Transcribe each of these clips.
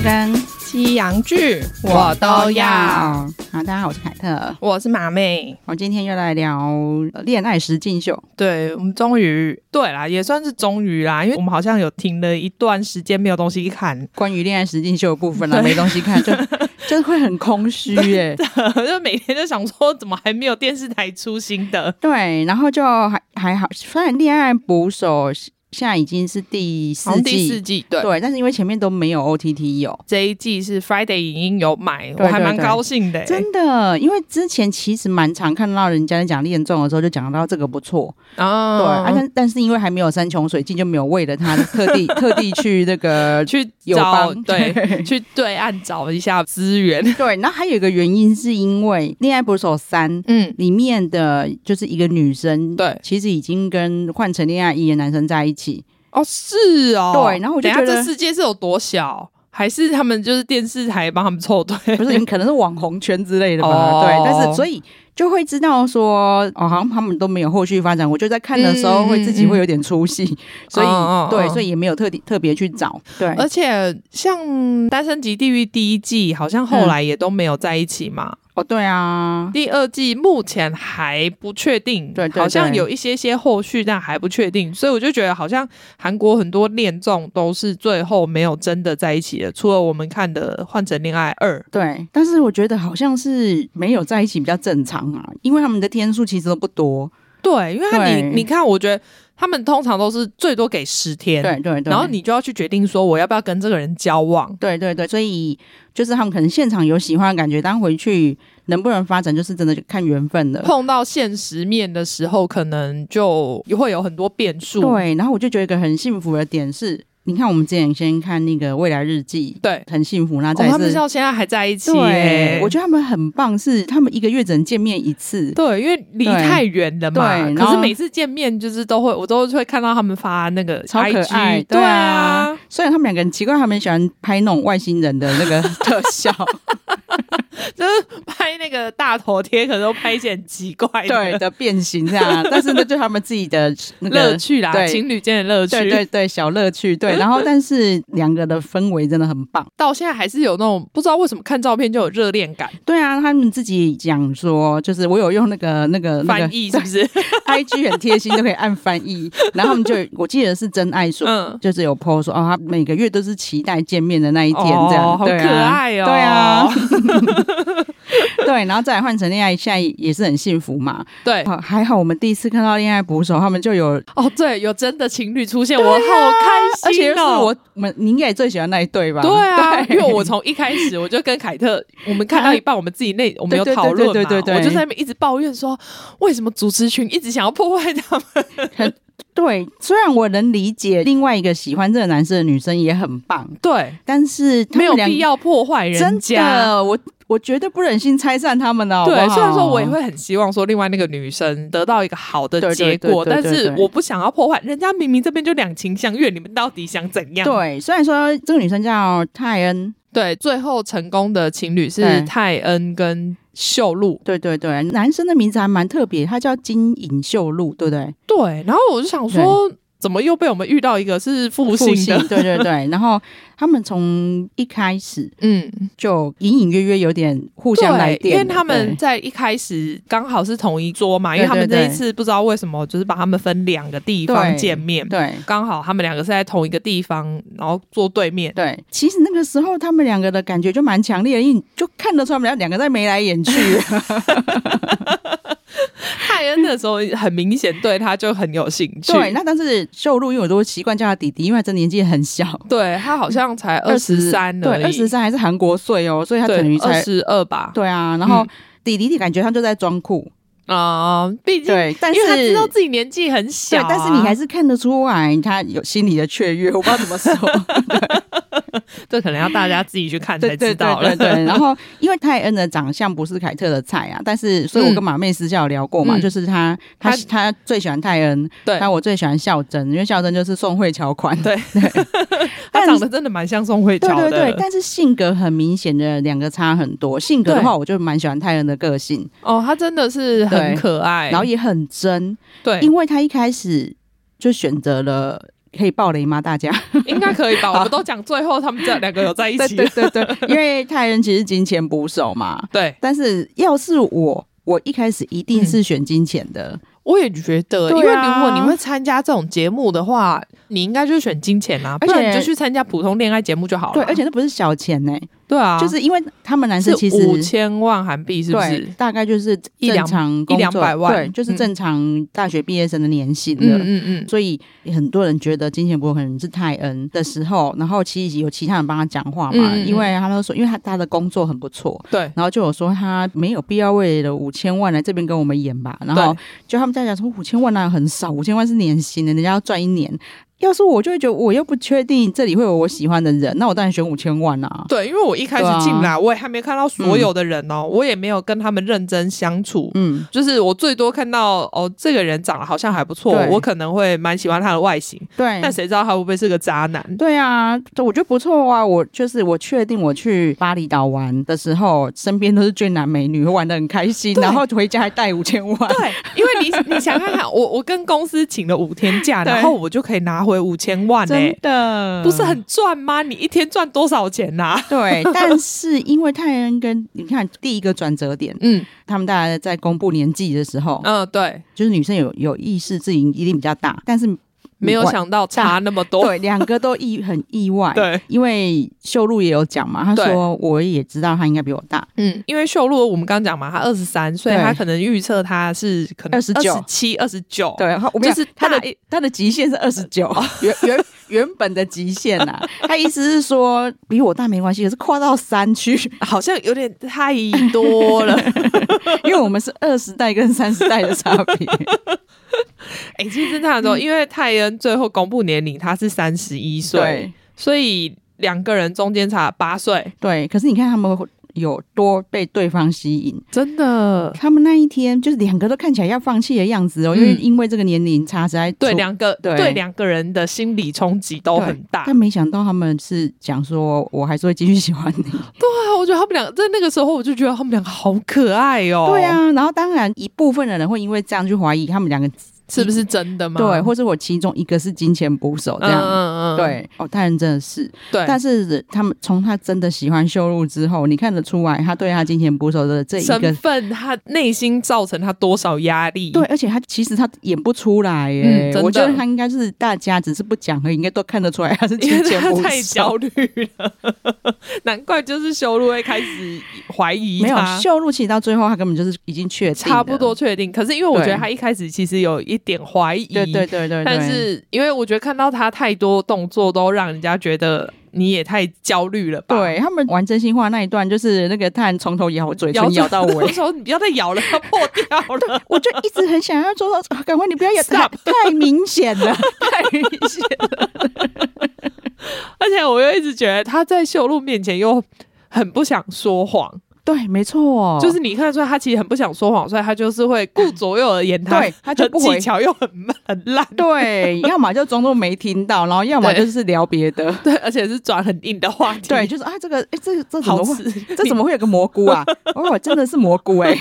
剧跟西洋剧我都要。好，大家好，我是凯特，我是马妹。我今天又来聊恋爱实境秀。对，我们终于对啦，也算是终于啦，因为我们好像有停了一段时间没有东西看，关于恋爱实境秀的部分啦，没东西看，就 就会很空虚耶。就每天就想说，怎么还没有电视台出新的？对，然后就还还好，虽然恋爱捕手。现在已经是第四季，第四季对。对，但是因为前面都没有 OTT 有，这一季是 Friday 影音有买，我还蛮高兴的、欸，真的，因为之前其实蛮常看到人家在讲恋综的时候就讲到这个不错。哦，对，啊、但但是因为还没有山穷水尽，就没有为了他特地 特地去那个去找对去对岸找一下资源，对，然后还有一个原因是因为《恋爱捕手三》嗯。里面的就是一个女生，对，其实已经跟换成恋爱一的男生在一起。哦，是哦，对，然后我就觉得这世界是有多小，还是他们就是电视台帮他们凑对，不是，你可能是网红圈之类的吧？哦、对，但是所以就会知道说，哦，好像他们都没有后续发展。我就在看的时候会自己会有点出戏，嗯、所以、哦、对，所以也没有特地特别去找。对，而且像《单身即地狱》第一季，好像后来也都没有在一起嘛。嗯哦，对啊，第二季目前还不确定，对，对，对，好像有一些些后续，但还不确定，所以我就觉得好像韩国很多恋综都是最后没有真的在一起的，除了我们看的《换成恋爱二》，对，但是我觉得好像是没有在一起比较正常啊，因为他们的天数其实都不多，对，因为他你你看，我觉得。他们通常都是最多给十天，对对对，然后你就要去决定说我要不要跟这个人交往，对对对，所以就是他们可能现场有喜欢的感觉，但回去能不能发展，就是真的就看缘分了。碰到现实面的时候，可能就会有很多变数。对，然后我就觉得一个很幸福的点是。你看，我们之前先看那个《未来日记》，对，很幸福。那再是、哦、他们到现在还在一起。对，我觉得他们很棒，是他们一个月只能见面一次。对，因为离太远了嘛。对，可是每次见面就是都会，我都会看到他们发那个超可爱。对啊，虽然他们两个人奇怪，他们喜欢拍那种外星人的那个 特效。就是拍那个大头贴，可能都拍一些很奇怪的对的变形这样，但是那就他们自己的那个乐趣啦，对情侣间的乐趣，对对对，小乐趣，对。然后，但是两个的氛围真的很棒，到现在还是有那种不知道为什么看照片就有热恋感。对啊，他们自己讲说，就是我有用那个那个翻译，是不是？IG 很贴心，都可以按翻译。然后他们就我记得是真爱说，嗯，就是有 po 说哦，他每个月都是期待见面的那一天，这样，哦、好可爱哦，对啊。对，然后再来换成恋爱，现在也是很幸福嘛。对，还好我们第一次看到恋爱捕手，他们就有哦，对，有真的情侣出现，啊、我好开心哦。而且是我们，你应该也最喜欢那一对吧？对啊，对因为我从一开始我就跟凯特，我们看到一半，我们自己内我们有讨论嘛，对对对，对，对，对，对，我就在那边一直抱怨说，为什么主持群一直想要破坏他们？对，虽然我能理解另外一个喜欢这个男生的女生也很棒，对，但是没有必要破坏人家。真的，我我绝对不忍心拆散他们哦。对，虽然说我也会很希望说另外那个女生得到一个好的结果，但是我不想要破坏人家。明明这边就两情相悦，你们到底想怎样？对，虽然说这个女生叫泰恩，对，最后成功的情侣是泰恩跟。秀露，对对对，男生的名字还蛮特别，他叫金隐秀露，对不对？对，然后我就想说。怎么又被我们遇到一个是复姓的？对对对，然后他们从一开始，嗯，就隐隐约约有点互相来电，因为他们在一开始刚好是同一桌嘛，因为他们这一次不知道为什么就是把他们分两个地方见面，对，刚好他们两个是在同一个地方，然后坐对面。对，其实那个时候他们两个的感觉就蛮强烈的，因为就看得出他们两个在眉来眼去。泰恩的时候很明显对他就很有兴趣，对，那但是秀露因为我都习惯叫他弟弟，因为他这年纪很小，对他好像才二十三，对，二十三还是韩国岁哦，所以他等于才二十二吧，对啊，然后弟弟的感觉他就在装酷。啊，毕竟对，但是他知道自己年纪很小，但是你还是看得出来他有心里的雀跃，我不知道怎么说。这可能要大家自己去看才知道了。对，对，对，对，然后因为泰恩的长相不是凯特的菜啊，但是所以我跟马妹私下有聊过嘛，嗯、就是他他他最喜欢泰恩，对，但我最喜欢孝真，因为孝真就是宋慧乔款，对。对，他长得真的蛮像宋慧乔的，对对对，但是性格很明显的两个差很多。性格的话，我就蛮喜欢泰恩的个性。哦，他真的是很可爱，然后也很真，对，因为他一开始就选择了。可以爆雷吗？大家 应该可以吧？我们都讲最后他们这两个有在一起。对对对对，因为泰人其实金钱捕手嘛。对，但是要是我，我一开始一定是选金钱的。嗯我也觉得，啊、因为如果你会参加这种节目的话，你应该就是选金钱啊，而且你就去参加普通恋爱节目就好了。对，而且那不是小钱呢、欸。对啊，就是因为他们男生其实五千万韩币是不是？大概就是正常一两百万，对，就是正常大学毕业生的年薪了。嗯嗯嗯。所以很多人觉得金钱不可能是泰恩的时候，然后其实有其他人帮他讲话嘛，因为他都说，因为他他的工作很不错，对，然后就有说他没有必要为了五千万来这边跟我们演吧，然后就他们在讲说五千万那很少，五千万是年薪的，人家要赚一年。要是我就会觉得我又不确定这里会有我喜欢的人，那我当然选五千万啊。对，因为我一开始进来，啊、我也还没看到所有的人哦，嗯、我也没有跟他们认真相处。嗯，就是我最多看到哦，这个人长得好像还不错，我可能会蛮喜欢他的外形。对，但谁知道他会不会是个渣男？对啊，我觉得不错啊。我就是我确定我去巴厘岛玩的时候，身边都是俊男美女，玩的很开心，然后回家还带五千万。对，因为你你想看看，我我跟公司请了五天假，然后我就可以拿回。五千万？真的不是很赚吗？你一天赚多少钱呐、啊？对，但是因为泰恩跟你看第一个转折点，嗯，他们大家在公布年纪的时候，嗯，对，就是女生有有意识自己一定比较大，但是。没有想到差那么多，对，两个都意很意外，对，因为秀露也有讲嘛，他说我也知道他应该比我大，嗯，因为秀露我们刚刚讲嘛，他二十三岁，他可能预测他是可能二十九、七、二十九，对，就是他的他的极限是二十九，原原原本的极限呐，他意思是说比我大没关系，可是跨到三去 好像有点太多了，因为我们是二十代跟三十代的差别。哎、欸，其实他说，因为泰恩最后公布年龄，他是三十一岁，所以两个人中间差八岁。对，可是你看他们有多被对方吸引，真的。他们那一天就是两个都看起来要放弃的样子哦，嗯、因为因为这个年龄差实在对两个对两个人的心理冲击都很大。但没想到他们是讲说，我还是会继续喜欢你。对啊，我觉得他们两个在那个时候，我就觉得他们两个好可爱哦。对啊，然后当然一部分的人会因为这样去怀疑他们两个。是不是真的吗？对，或者我其中一个是金钱捕手这样，嗯嗯嗯对，哦，大人真的是，对，但是他们从他真的喜欢修路之后，你看得出来，他对他金钱捕手的这一个身份，他内心造成他多少压力？对，而且他其实他演不出来耶，嗯、我觉得他应该是大家只是不讲而已，应该都看得出来他是金钱捕手。太焦虑了，难怪就是修路会开始怀疑他。没有修路，其实到最后他根本就是已经确定，差不多确定。可是因为我觉得他一开始其实有一。点怀疑，对对对对，但是因为我觉得看到他太多动作，都让人家觉得你也太焦虑了吧？对，他们玩真心话那一段，就是那个泰恩从头咬嘴唇咬到尾，我说你不要再咬了，要破掉了。我就一直很想要做到，赶快你不要咬，太太明显了，太明显了。而且我又一直觉得他在秀露面前又很不想说谎。对，没错，就是你看得出来，他其实很不想说谎，所以他就是会顾左右而言他。对，他就不 技巧又很很烂。对，要么就装作没听到，然后要么 就是聊别的。对，而且是转很硬的话题。对，就是啊，这个，哎，这这怎么会？这怎么会有个蘑菇啊？哦，真的是蘑菇哎，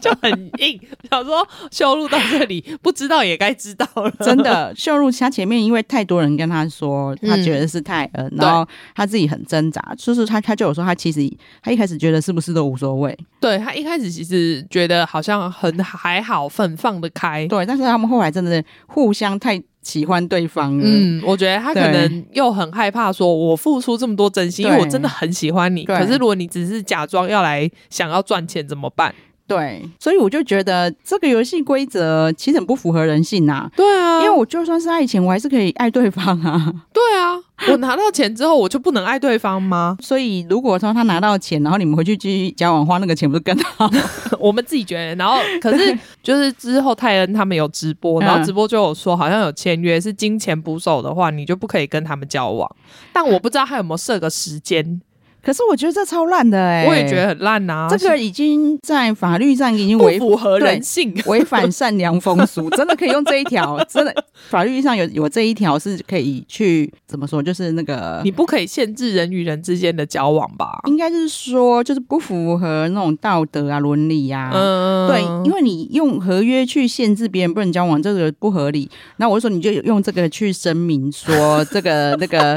就很硬。想说秀露到这里，不知道也该知道了。真的，秀露他前面因为太多人跟他说，他觉得是泰恩，然后他自己很挣扎，就是他他就有说他其实。他一开始觉得是不是都无所谓？对，他一开始其实觉得好像很还好，很放得开。对，但是他们后来真的互相太喜欢对方了。嗯，我觉得他可能又很害怕，说我付出这么多真心，因为我真的很喜欢你。可是如果你只是假装要来想要赚钱怎么办？对，所以我就觉得这个游戏规则其实很不符合人性呐、啊。对啊，因为我就算是爱钱，我还是可以爱对方啊。对啊，我拿到钱之后，我就不能爱对方吗？所以如果说他拿到钱，然后你们回去继续交往花那个钱不是更好？我们自己觉得。然后可是就是之后泰恩他们有直播，然后直播就有说好像有签约是金钱捕手的话，你就不可以跟他们交往。但我不知道他有没有设个时间。可是我觉得这超烂的哎、欸，我也觉得很烂呐、啊。这个已经在法律上已经违不符合人性，违反善良风俗，真的可以用这一条，真的法律上有有这一条是可以去怎么说？就是那个你不可以限制人与人之间的交往吧？应该是说，就是不符合那种道德啊、伦理呀、啊。嗯，对，因为你用合约去限制别人不能交往，这个不合理。那我就说，你就用这个去声明说这个 那个。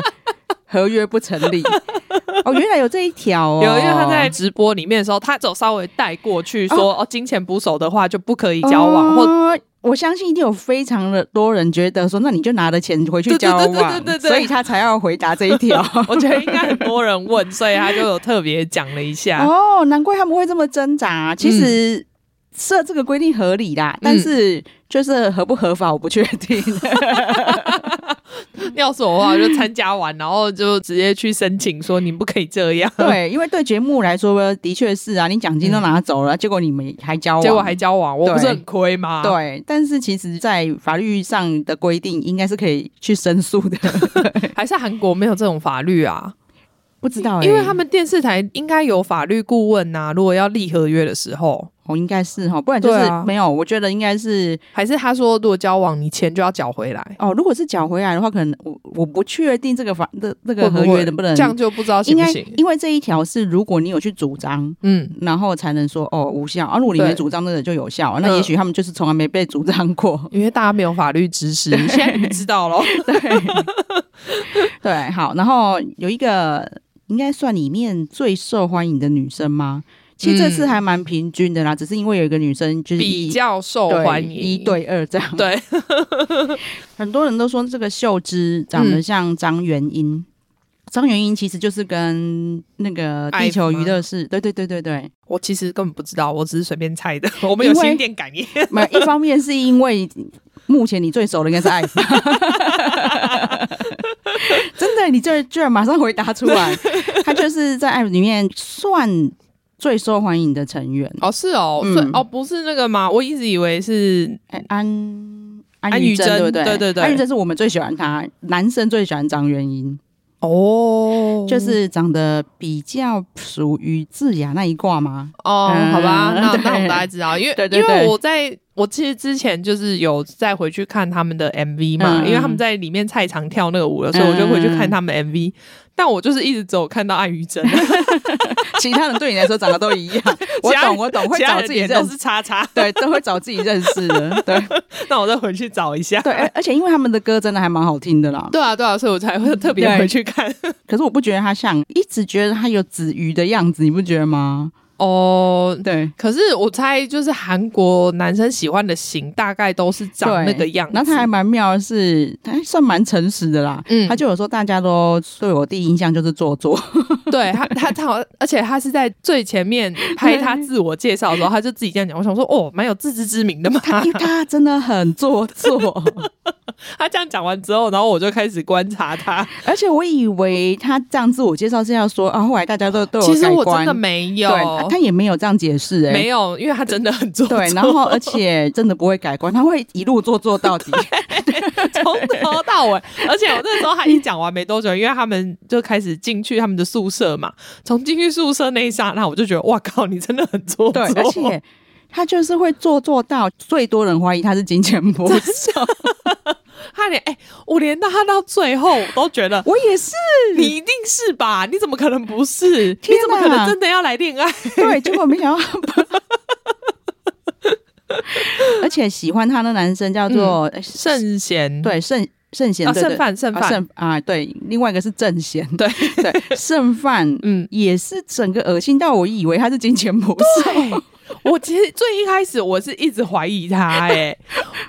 合约不成立哦，原来有这一条哦。有，因为他在直播里面的时候，他走稍微带过去说哦，哦，金钱不守的话就不可以交往。哦、或我相信一定有非常的多人觉得说，那你就拿着钱回去交往，对对对对对对，所以他才要回答这一条。我觉得应该很多人问，所以他就有特别讲了一下。哦，难怪他们会这么挣扎。其实设这个规定合理啦，嗯、但是就是合不合法，我不确定。要是我的话，就参加完，然后就直接去申请说你不可以这样。对，因为对节目来说，的确是啊，你奖金都拿走了，嗯、结果你们还交往，结果还交往，我不是很亏吗？对，但是其实，在法律上的规定，应该是可以去申诉的。还是韩国没有这种法律啊？不知道、欸，因为他们电视台应该有法律顾问呐、啊。如果要立合约的时候。哦，应该是哈，不然就是没有。啊、我觉得应该是还是他说，如果交往，你钱就要缴回来。哦，如果是缴回来的话，可能我我不确定这个法的这个合约能不能这样就不知道行不行。因为这一条是如果你有去主张，嗯，然后才能说哦无效。而、啊、如果你没主张，那个就有效。那也许他们就是从来没被主张过，因为大家没有法律知识。你现在你知道了，对对，好。然后有一个应该算里面最受欢迎的女生吗？其实这次还蛮平均的啦，嗯、只是因为有一个女生就是比较受欢迎，一对二这样。对，很多人都说这个秀芝长得像张元英，张、嗯、元英其实就是跟那个地球娱乐室，对对对对对。我其实根本不知道，我只是随便猜的。我们有心电感应。没有，一方面是因为目前你最熟的应该是艾芙。真的，你这居然马上回答出来，他就是在艾芙里面算。最受欢迎的成员哦，是哦，嗯、哦，不是那个吗？我一直以为是安安宥真，对不对？对对对，安于真是我们最喜欢他，男生最喜欢张元英哦，就是长得比较属于智雅那一挂吗？哦，嗯、好吧，那 对那我们大概知道，因为对对对，因为我在我其实之前就是有再回去看他们的 MV 嘛，嗯、因为他们在里面太常跳那个舞了，所以我就回去看他们 MV。但我就是一直只有看到艾于真，其他人对你来说长得都一样。我懂，我懂，会找自己认识，对，都会找自己认识的。对，那我再回去找一下。对，而且因为他们的歌真的还蛮好听的啦。对啊，对啊，所以我才会特别回去看。可是我不觉得他像，一直觉得他有子瑜的样子，你不觉得吗？哦，oh, 对，可是我猜就是韩国男生喜欢的型大概都是长那个样子。然后他还蛮妙的是，他算蛮诚实的啦。嗯，他就有说大家都对我第一印象就是做作。对他，他他好，而且他是在最前面拍他自我介绍的时候，他就自己这样讲。我想说，哦，蛮有自知之明的嘛。他他真的很做作。他这样讲完之后，然后我就开始观察他，而且我以为他这样自我介绍是要说啊，后来大家都都有。其实我真的没有。他也没有这样解释，哎，没有，因为他真的很做作，对，然后而且真的不会改观，他会一路做做到底，从头到尾。而且我那时候他一讲完没多久，因为他们就开始进去他们的宿舍嘛，从进去宿舍那一刹那，我就觉得哇靠，你真的很做作，对，而且他就是会做做到最多人怀疑他是金钱不熟。他连哎、欸，我连到他到最后我都觉得，我也是，你一定是吧？你怎么可能不是？你怎么可能真的要来恋爱？对，结果没想到，而且喜欢他的男生叫做圣贤，对圣圣贤，盛范圣范。啊，对，另外一个是正贤，对。对，盛范，嗯，也是整个恶心到我以为他是金钱魔术。我其实最一开始我是一直怀疑他、欸，哎，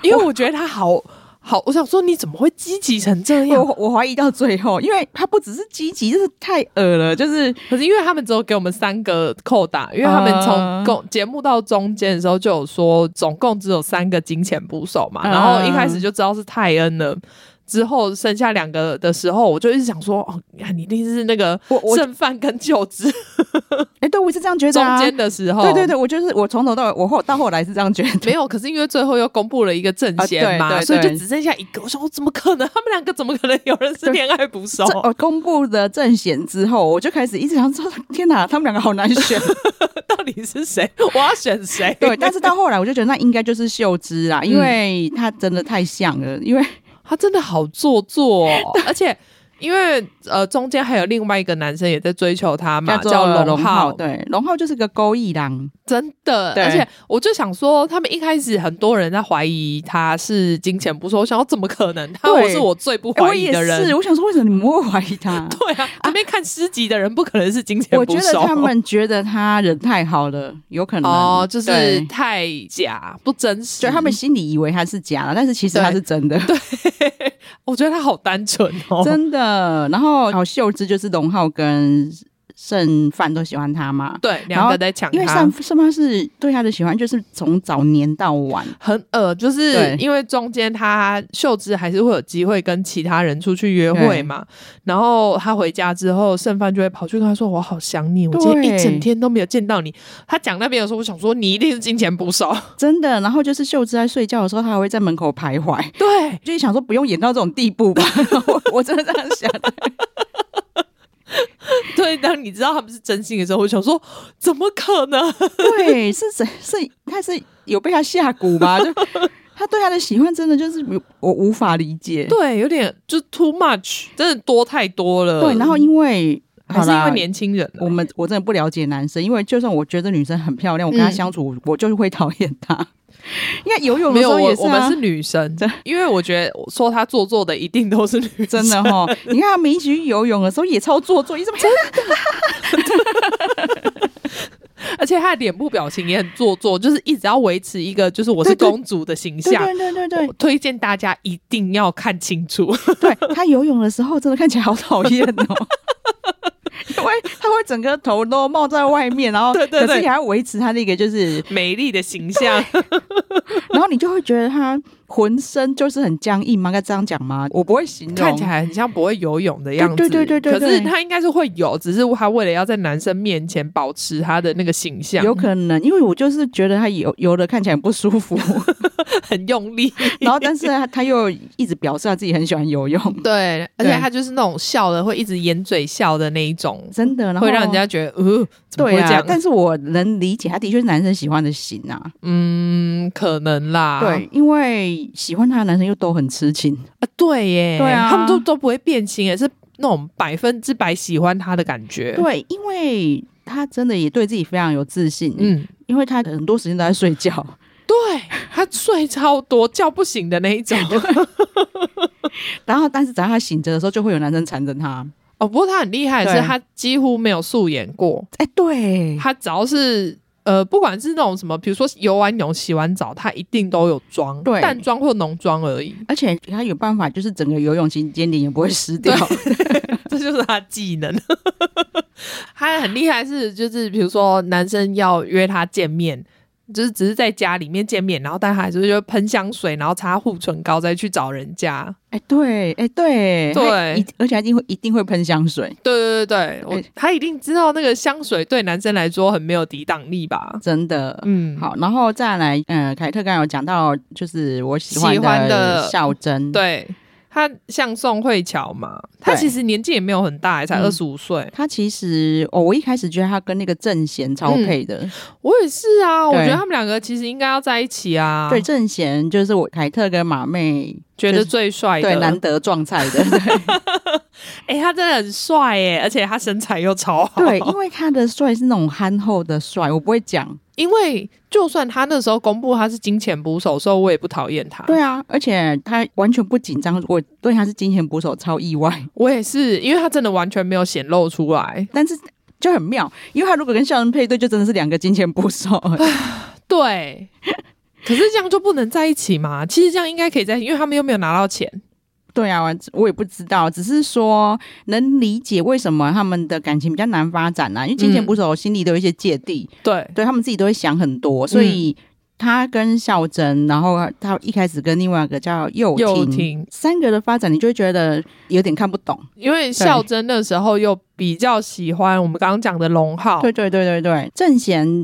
因为我觉得他好。好，我想说你怎么会积极成这样？我我怀疑到最后，因为他不只是积极，就是太恶了，就是。可是因为他们只有给我们三个扣打，因为他们从共节目到中间的时候就有说，总共只有三个金钱捕手嘛，然后一开始就知道是泰恩了。之后剩下两个的时候，我就一直想说，哦，你一定是那个剩饭跟就职。哎，对，我是这样觉得。中间的时候，对对对，我就是我从头到尾，我后到后来是这样觉得。没有，可是因为最后又公布了一个正贤嘛，所以就只剩下一个。我说我怎么可能？他们两个怎么可能有人是恋爱捕手？哦，公布了正贤之后，我就开始一直想说：天哪，他们两个好难选，到底是谁？我要选谁？对，但是到后来我就觉得那应该就是秀芝啦，因为她真的太像了，因为她真的好做作，而且。因为呃，中间还有另外一个男生也在追求她嘛，叫龙浩。对，龙浩就是个勾引狼，真的。而且我就想说，他们一开始很多人在怀疑他是金钱不说，我想说怎么可能？他我是我最不怀疑的人。我也是，我想说为什么你们会怀疑他？对啊，还没看诗集的人不可能是金钱。我觉得他们觉得他人太好了，有可能哦，就是太假不真实，就他们心里以为他是假的，但是其实他是真的。对，我觉得他好单纯哦，真的。然后好秀芝就是龙浩跟盛饭都喜欢他嘛，对，两个在抢，因为剩剩饭是对他的喜欢，就是从早年到晚，很呃，就是因为中间他秀芝还是会有机会跟其他人出去约会嘛，然后他回家之后，剩饭就会跑去跟他说：“我好想你，我今天一整天都没有见到你。”他讲那边的时候，我想说你一定是金钱不少，真的。然后就是秀芝在睡觉的时候，他还会在门口徘徊，对，就是想说不用演到这种地步吧，我我真的这样想的。对，当你知道他们是真心的时候，我想说，怎么可能？对，是谁？是他是有被他下蛊吗？就 他对他的喜欢，真的就是我无法理解。对，有点就 too much，真的多太多了。对，然后因为还是因为年轻人，我们我真的不了解男生，因为就算我觉得女生很漂亮，我跟她相处，嗯、我就是会讨厌她。因为游泳的时候也是、啊、我，我们是女生，因为我觉得说她做作的一定都是女生，真的哈。你看他们一起去游泳的时候也超做作，一直真的，而且她的脸部表情也很做作，就是一直要维持一个就是我是公主的形象。对对对对，对，推荐大家一定要看清楚。对，她游泳的时候真的看起来好讨厌哦。因为他会整个头都冒在外面，然后可是你还要维持他那个就是美丽的形象，然后你就会觉得他。浑身就是很僵硬吗？该这样讲吗？我不会形容，看起来很像不会游泳的样子。对对对对，对，可是他应该是会游，只是他为了要在男生面前保持他的那个形象，有可能，因为我就是觉得他游游的看起来很不舒服，很用力，然后但是他他又一直表示他自己很喜欢游泳，对，而且他就是那种笑的会一直掩嘴笑的那一种，真的，然后会让人家觉得呃，对啊，但是我能理解，他的确是男生喜欢的型啊，嗯，可能啦，对，因为。喜欢他的男生又都很痴情啊，对耶，对啊，他们都都不会变心，也是那种百分之百喜欢他的感觉。对，因为他真的也对自己非常有自信，嗯，因为他很多时间都在睡觉，对，他睡超多觉不醒的那一种。然后，但是只要他醒着的时候，就会有男生缠着他。哦，不过他很厉害的是，他几乎没有素颜过。哎，对，他只要是。呃，不管是那种什么，比如说游完泳、洗完澡，他一定都有妆，对，淡妆或浓妆而已。而且他有办法，就是整个游泳期间脸也不会湿掉，这就是他技能。他很厉害，是就是比如说男生要约他见面。就是只是在家里面见面，然后但还是就喷香水，然后擦护唇膏，再去找人家。哎、欸，对，哎、欸，对，对，而且他一定会一定会喷香水。对对对对，我、欸、他一定知道那个香水对男生来说很没有抵挡力吧？真的，嗯，好，然后再来，嗯，凯特刚刚有讲到，就是我喜欢的孝真，对。他像宋慧乔嘛，他其实年纪也没有很大，才二十五岁。他其实哦，我一开始觉得他跟那个正贤超配的，嗯，我也是啊。我觉得他们两个其实应该要在一起啊。对，正贤就是我凯特跟马妹觉得最帅的，对，难得撞菜的。哎、欸，他真的很帅哎，而且他身材又超好。对，因为他的帅是那种憨厚的帅，我不会讲。因为就算他那时候公布他是金钱捕手的时候，我也不讨厌他。对啊，而且他完全不紧张。我对他是金钱捕手超意外。我也是，因为他真的完全没有显露出来。但是就很妙，因为他如果跟孝真配对，就真的是两个金钱捕手。对，可是这样就不能在一起嘛？其实这样应该可以在一起，因为他们又没有拿到钱。对啊，我也不知道，只是说能理解为什么他们的感情比较难发展啊，因为金钱捕手心里都有一些芥蒂，对，对他们自己都会想很多，所以他跟孝真，然后他一开始跟另外一个叫幼婷，三个的发展，你就会觉得有点看不懂，因为孝真那时候又比较喜欢我们刚刚讲的龙浩，对对对对对，正贤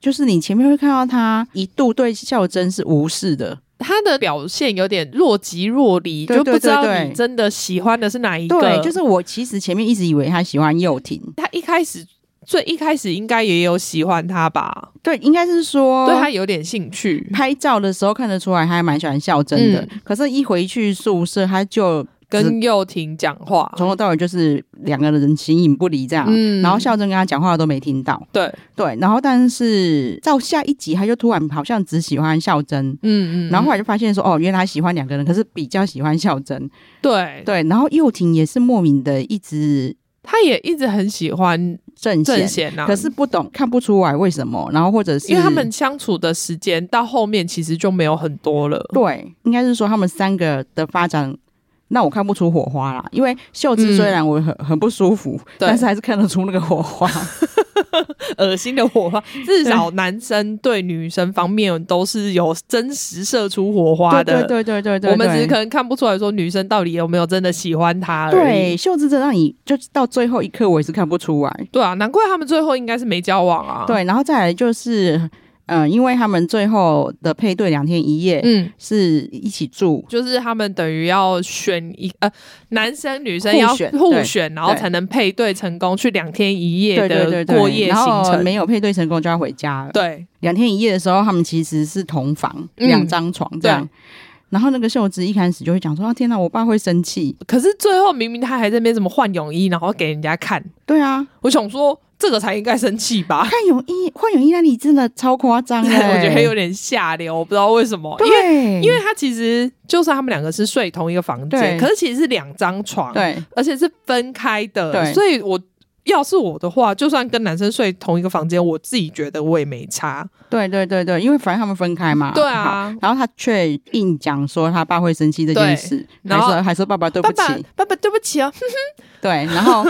就是你前面会看到他一度对孝真是无视的。他的表现有点若即若离，就不知道你真的喜欢的是哪一个。对，就是我其实前面一直以为他喜欢幼婷，他一开始最一开始应该也有喜欢他吧？对，应该是说对他有点兴趣。拍照的时候看得出来，他还蛮喜欢孝真的。嗯、可是，一回去宿舍，他就。跟幼婷讲话，从头到尾就是两个人形影不离这样。嗯，然后孝真跟他讲话都没听到。对对，然后但是到下一集，他就突然好像只喜欢孝真。嗯嗯，然后后来就发现说，哦，原来喜欢两个人，可是比较喜欢孝真。对对，然后幼婷也是莫名的一直，他也一直很喜欢正正贤啊，可是不懂看不出来为什么。然后或者是因为他们相处的时间到后面其实就没有很多了。对，应该是说他们三个的发展。那我看不出火花啦，因为秀智虽然我很、嗯、很不舒服，但是还是看得出那个火花，恶心的火花。至少男生对女生方面都是有真实射出火花的，对对对对对。我们只是可能看不出来说女生到底有没有真的喜欢他。对，秀智这让你就到最后一刻我也是看不出来。对啊，难怪他们最后应该是没交往啊。对，然后再来就是。嗯，因为他们最后的配对两天一夜，嗯，是一起住，就是他们等于要选一呃男生女生要互选，互选然后才能配对成功，去两天一夜的过夜行程，没有配对成功就要回家了。对，两天一夜的时候，他们其实是同房，两张床这样。然后那个秀芝一开始就会讲说：“啊，天哪，我爸会生气。”可是最后明明他还在那边怎么换泳衣，然后给人家看。对啊，我想说。这个才应该生气吧？看泳衣换泳衣那里真的超夸张的，我觉得有点下流，我不知道为什么。对，因为因为他其实就算他们两个是睡同一个房间，可是其实是两张床，对，而且是分开的，对，所以我要是我的话，就算跟男生睡同一个房间，我自己觉得我也没差。对对对对，因为反正他们分开嘛。对啊，然后他却硬讲说他爸会生气这件事，然后还说爸爸对不起，爸爸，爸爸对不起哦。对，然后。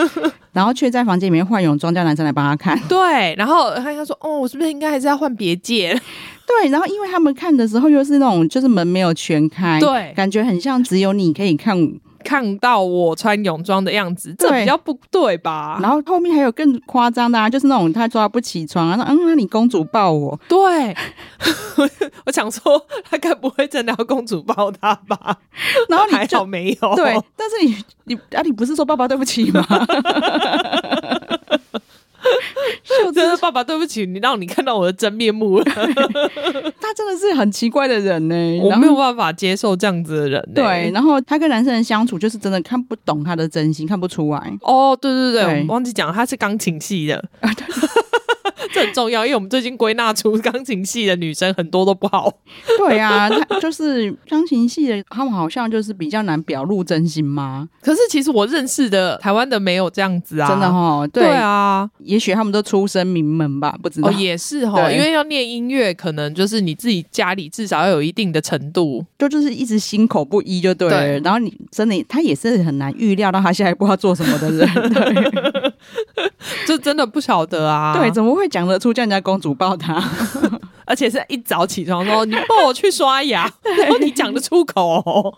然后却在房间里面换泳装，叫男生来帮他看。对，然后他他说：“哦，我是不是应该还是要换别件？” 对，然后因为他们看的时候又是那种，就是门没有全开，对，感觉很像只有你可以看看到我穿泳装的样子，这比较不对吧？然后后面还有更夸张的啊，就是那种他抓不起床，啊，说嗯，那你公主抱我。对，我想说他该不会真的要公主抱他吧？然后你还好没有，对，但是你你啊，你不是说爸爸对不起吗？秀真的爸爸，对不起，你让你看到我的真面目了。他真的是很奇怪的人呢，我没有办法接受这样子的人。对，然后他跟男生的相处，就是真的看不懂他的真心，看不出来。哦，对对对，忘记讲，他是钢琴系的。这很重要，因为我们最近归纳出钢琴系的女生很多都不好。对啊，他就是钢琴系的，他们好像就是比较难表露真心吗？可是其实我认识的台湾的没有这样子啊，真的哈。对，对啊，也许他们都出身名门吧，不知道。哦，也是哈，因为要念音乐，可能就是你自己家里至少要有一定的程度，就就是一直心口不一就对了。对，然后你真的，他也是很难预料到他下一步要做什么的人，对，就真的不晓得啊。对，怎么会讲得出叫人家公主抱他？而且是一早起床说你抱我去刷牙，然后你讲得出口哦。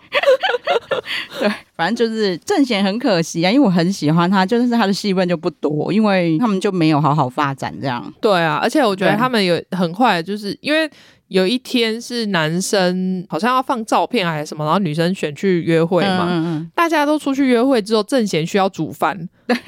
对，反正就是正贤很可惜啊，因为我很喜欢他，就是他的戏份就不多，因为他们就没有好好发展这样。对啊，而且我觉得他们有很快，就是因为有一天是男生好像要放照片还是什么，然后女生选去约会嘛，嗯嗯，大家都出去约会之后，正贤需要煮饭。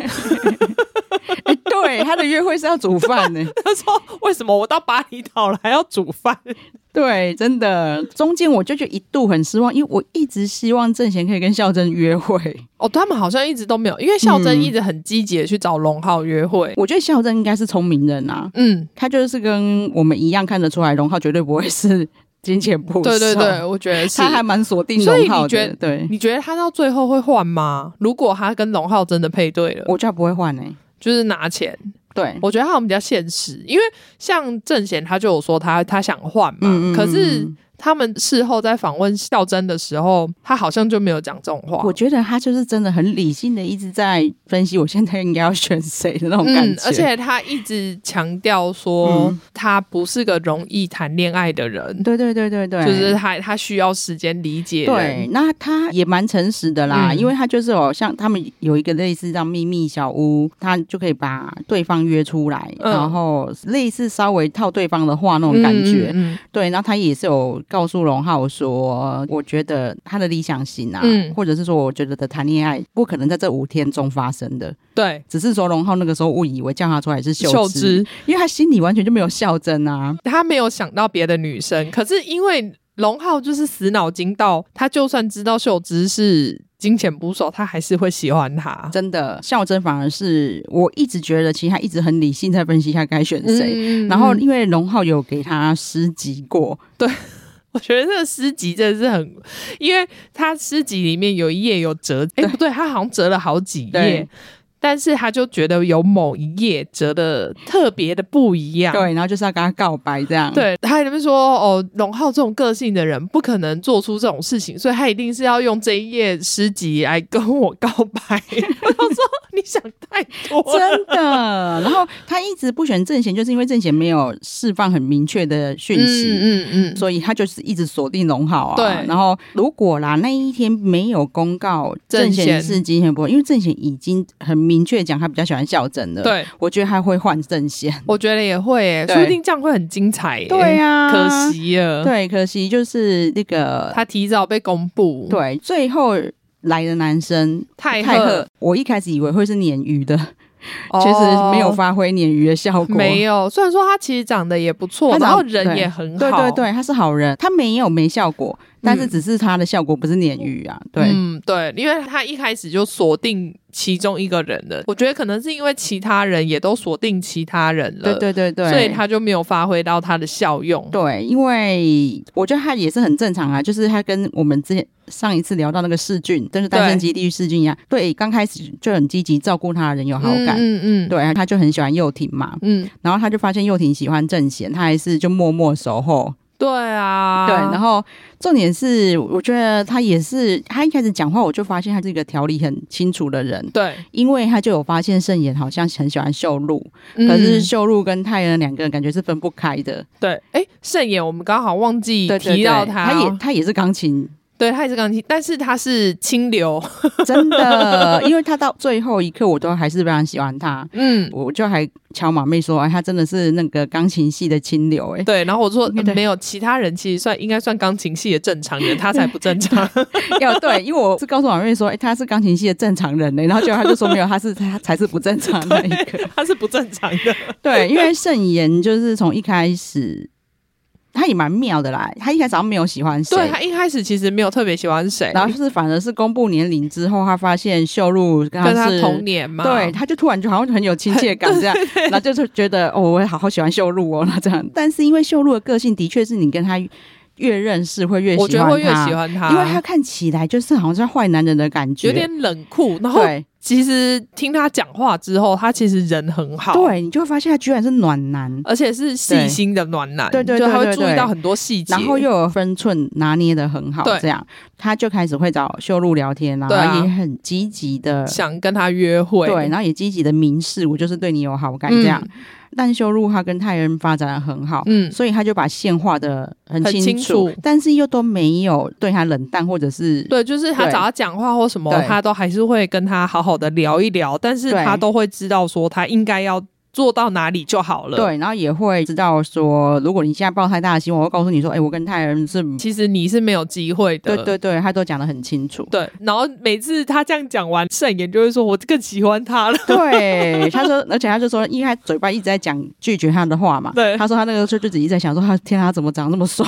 对。他的约会是要煮 饭呢。他说：“为什么我到巴厘岛了还要煮饭？” 对，真的，中间我就觉得一度很失望，因为我一直希望正贤可以跟孝真约会。哦，他们好像一直都没有，因为孝真一直很积极的去找龙浩约会。嗯、我觉得孝真应该是聪明人啊，嗯，他就是跟我们一样看得出来，龙浩绝对不会是 金钱不对对对，我觉得是他还蛮锁定龙浩的。觉得对，你觉得他到最后会换吗？如果他跟龙浩真的配对了，我觉得不会换呢、欸。就是拿钱，对，我觉得他们比较现实，因为像正贤他就有说他他想换嘛，嗯嗯嗯，可是他们事后在访问孝真的时候，他好像就没有讲这种话。我觉得他就是真的很理性的，一直在分析我现在应该要选谁的那种感觉。嗯、而且他一直强调说，他不是个容易谈恋爱的人。对对对对对，就是他他需要时间理解。对，那他也蛮诚实的啦，嗯、因为他就是哦，像他们有一个类似这样秘密小屋，他就可以把对方约出来，嗯、然后类似稍微套对方的话那种感觉。嗯嗯、对，然后他也是有告诉荣浩说，我觉得他的理想型啊，嗯、或者是说，我觉得的谈恋爱不可能在这五天中发生的。对，只是说荣浩那个时候误以为叫他出来是秀秀枝，因为他心里完全就没有孝真啊，他没有想到别的女生。可是因为荣浩就是死脑筋到，他就算知道秀芝是金钱捕手，他还是会喜欢他。真的，孝真反而是我一直觉得，其实他一直很理性在分析他该选谁。嗯、然后因为荣浩有给他诗集过，对。我觉得这个诗集真的是很，因为他诗集里面有一页有折，哎，不对，他好像折了好几页。但是他就觉得有某一页折的特别的不一样，对，然后就是要跟他告白这样。对，他里面说哦，龙浩这种个性的人不可能做出这种事情，所以他一定是要用这一页诗集来跟我告白。我说你想太多，真的。然后他一直不选正贤，就是因为正贤没有释放很明确的讯息，嗯嗯，嗯，所以他就是一直锁定龙浩啊。对，然后如果啦那一天没有公告正贤是金钱不，因为正贤已经很明。明确讲，他比较喜欢校正的。对，我觉得他会换正线，我觉得也会，说不定这样会很精彩。对呀，可惜了，对，可惜就是那个他提早被公布。对，最后来的男生太赫，我一开始以为会是鲶鱼的。其实没有发挥鲶鱼的效果，没有。虽然说他其实长得也不错，然后人也很好，对对对，他是好人，他没有没效果，但是只是它的效果不是鲶鱼啊，对，嗯对，因为他一开始就锁定其中一个人了，我觉得可能是因为其他人也都锁定其他人了，对对对对，所以他就没有发挥到它的效用，对，因为我觉得他也是很正常啊，就是他跟我们之前。上一次聊到那个世俊，就是单身基地狱世俊一样，对，刚开始就很积极照顾他的人有好感，嗯嗯，对，他就很喜欢幼婷嘛，嗯，然后他就发现幼婷喜欢正贤，他还是就默默守候，对啊，对，然后重点是，我觉得他也是，他一开始讲话我就发现他是一个条理很清楚的人，对，因为他就有发现盛妍好像很喜欢秀露，嗯、可是秀露跟泰恩两个人感觉是分不开的，对，哎，盛妍我们刚好忘记提到他，对对对，他也他也是钢琴。对，他也是钢琴，但是他是清流，真的，因为他到最后一刻，我都还是非常喜欢他。嗯，我就还敲马妹说，哎，他真的是那个钢琴系的清流，哎，对。然后我说没有，其他人其实算应该算钢琴系的正常人，他才不正常。要对，因为我是告诉马妹说，哎，他是钢琴系的正常人呢，然后结果他就说没有，他是他才是不正常的一个，他是不正常的。对，因为盛妍就是从一开始。他也蛮妙的啦，他一开始好像没有喜欢谁，对，他一开始其实没有特别喜欢谁，然后就是反而是公布年龄之后，他发现秀露跟他，是同年嘛，对，他就突然就好像很有亲切感 这样，然后就是觉得哦，我会好好喜欢秀露哦，那这样，但是因为秀露的个性的确是你跟他。越认识会越喜欢他，我觉得会越喜欢他，因为他看起来就是好像坏男人的感觉，有点冷酷。然后其实听他讲话之后，他其实人很好。对，你就会发现他居然是暖男，而且是细心的暖男。对对对，他会注意到很多细节，然后又有分寸拿捏的很好。这样，他就开始会找秀露聊天，然后也很积极的想跟他约会。对，然后也积极的明示我就是对你有好感这样。但修路他跟泰恩发展的很好，嗯，所以他就把线画的很清楚，清楚，但是又都没有对他冷淡，或者是对，就是他找他讲话或什么，对他都还是会跟他好好的聊一聊，但是他都会知道说他应该要。做到哪里就好了。对，然后也会知道说，如果你现在抱太大的希望，我会告诉你说，哎、欸，我跟泰恩是，其实你是没有机会的。对对对，他都讲得很清楚。对，然后每次他这样讲完，盛言就会说，我更喜欢他了。对，他说，而且他就说，因为他嘴巴一直在讲拒绝他的话嘛。对，他说他那个时候就自己在想说，他天啊，他怎么长那么帅？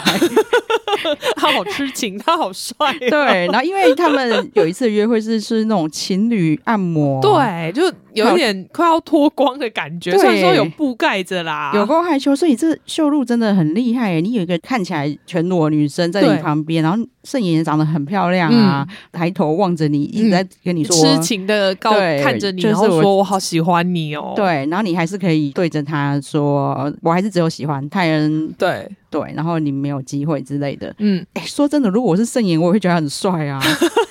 他好痴情，他好帅、喔。对，然后因为他们有一次约会是是那种情侣按摩，对，就有一点快要脱光的感觉，虽然说有布盖着啦，有够害羞。所以这秀露真的很厉害，你有一个看起来全裸女生在你旁边，然后盛妍长得很漂亮啊，嗯、抬头望着你，一直在跟你说、嗯、痴情的告看着你，就是、然后说我好喜欢你哦。对，然后你还是可以对着他说，我还是只有喜欢泰恩。对对，然后你没有机会之类的。嗯，哎，说真的，如果我是盛妍，我也会觉得很帅啊。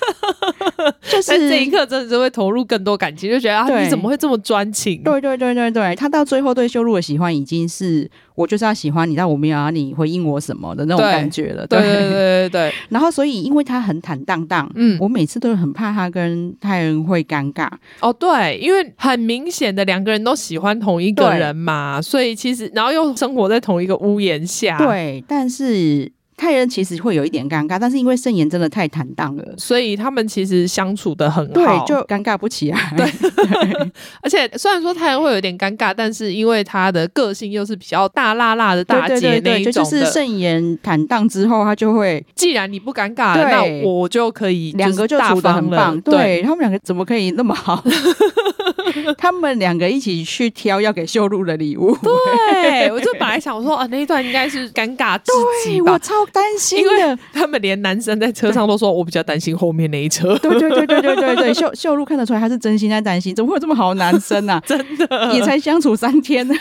就是这一刻，真的是会投入更多感情，就觉得啊，你怎么会这么专情？对对对对对，他到最后对修路的喜欢，已经是我就是要喜欢你，但我没有要你回应我什么的那种感觉了。对对对对对。然后，所以因为他很坦荡荡，嗯，我每次都很怕他跟泰恩会尴尬。哦，对，因为很明显的两个人都喜欢同一个人嘛，所以其实然后又生活在同一个屋檐下。对，但是。泰恩其实会有一点尴尬，但是因为盛妍真的太坦荡了，所以他们其实相处的很好，对，就尴尬不起来。对，而且虽然说泰恩会有点尴尬，但是因为他的个性又是比较大辣辣的大姐那一种的，就是盛妍坦荡之后，他就会，既然你不尴尬，那我就可以两个就处的很棒。对，他们两个怎么可以那么好？他们两个一起去挑要给秀露的礼物。对，我就本来想说啊，那一段应该是尴尬至极吧。我超担心的，因为他们连男生在车上都说，我比较担心后面那一车。对对对对对对对，秀秀露看得出来他是真心在担心，怎么会有这么好的男生啊？真的，也才相处三天，对，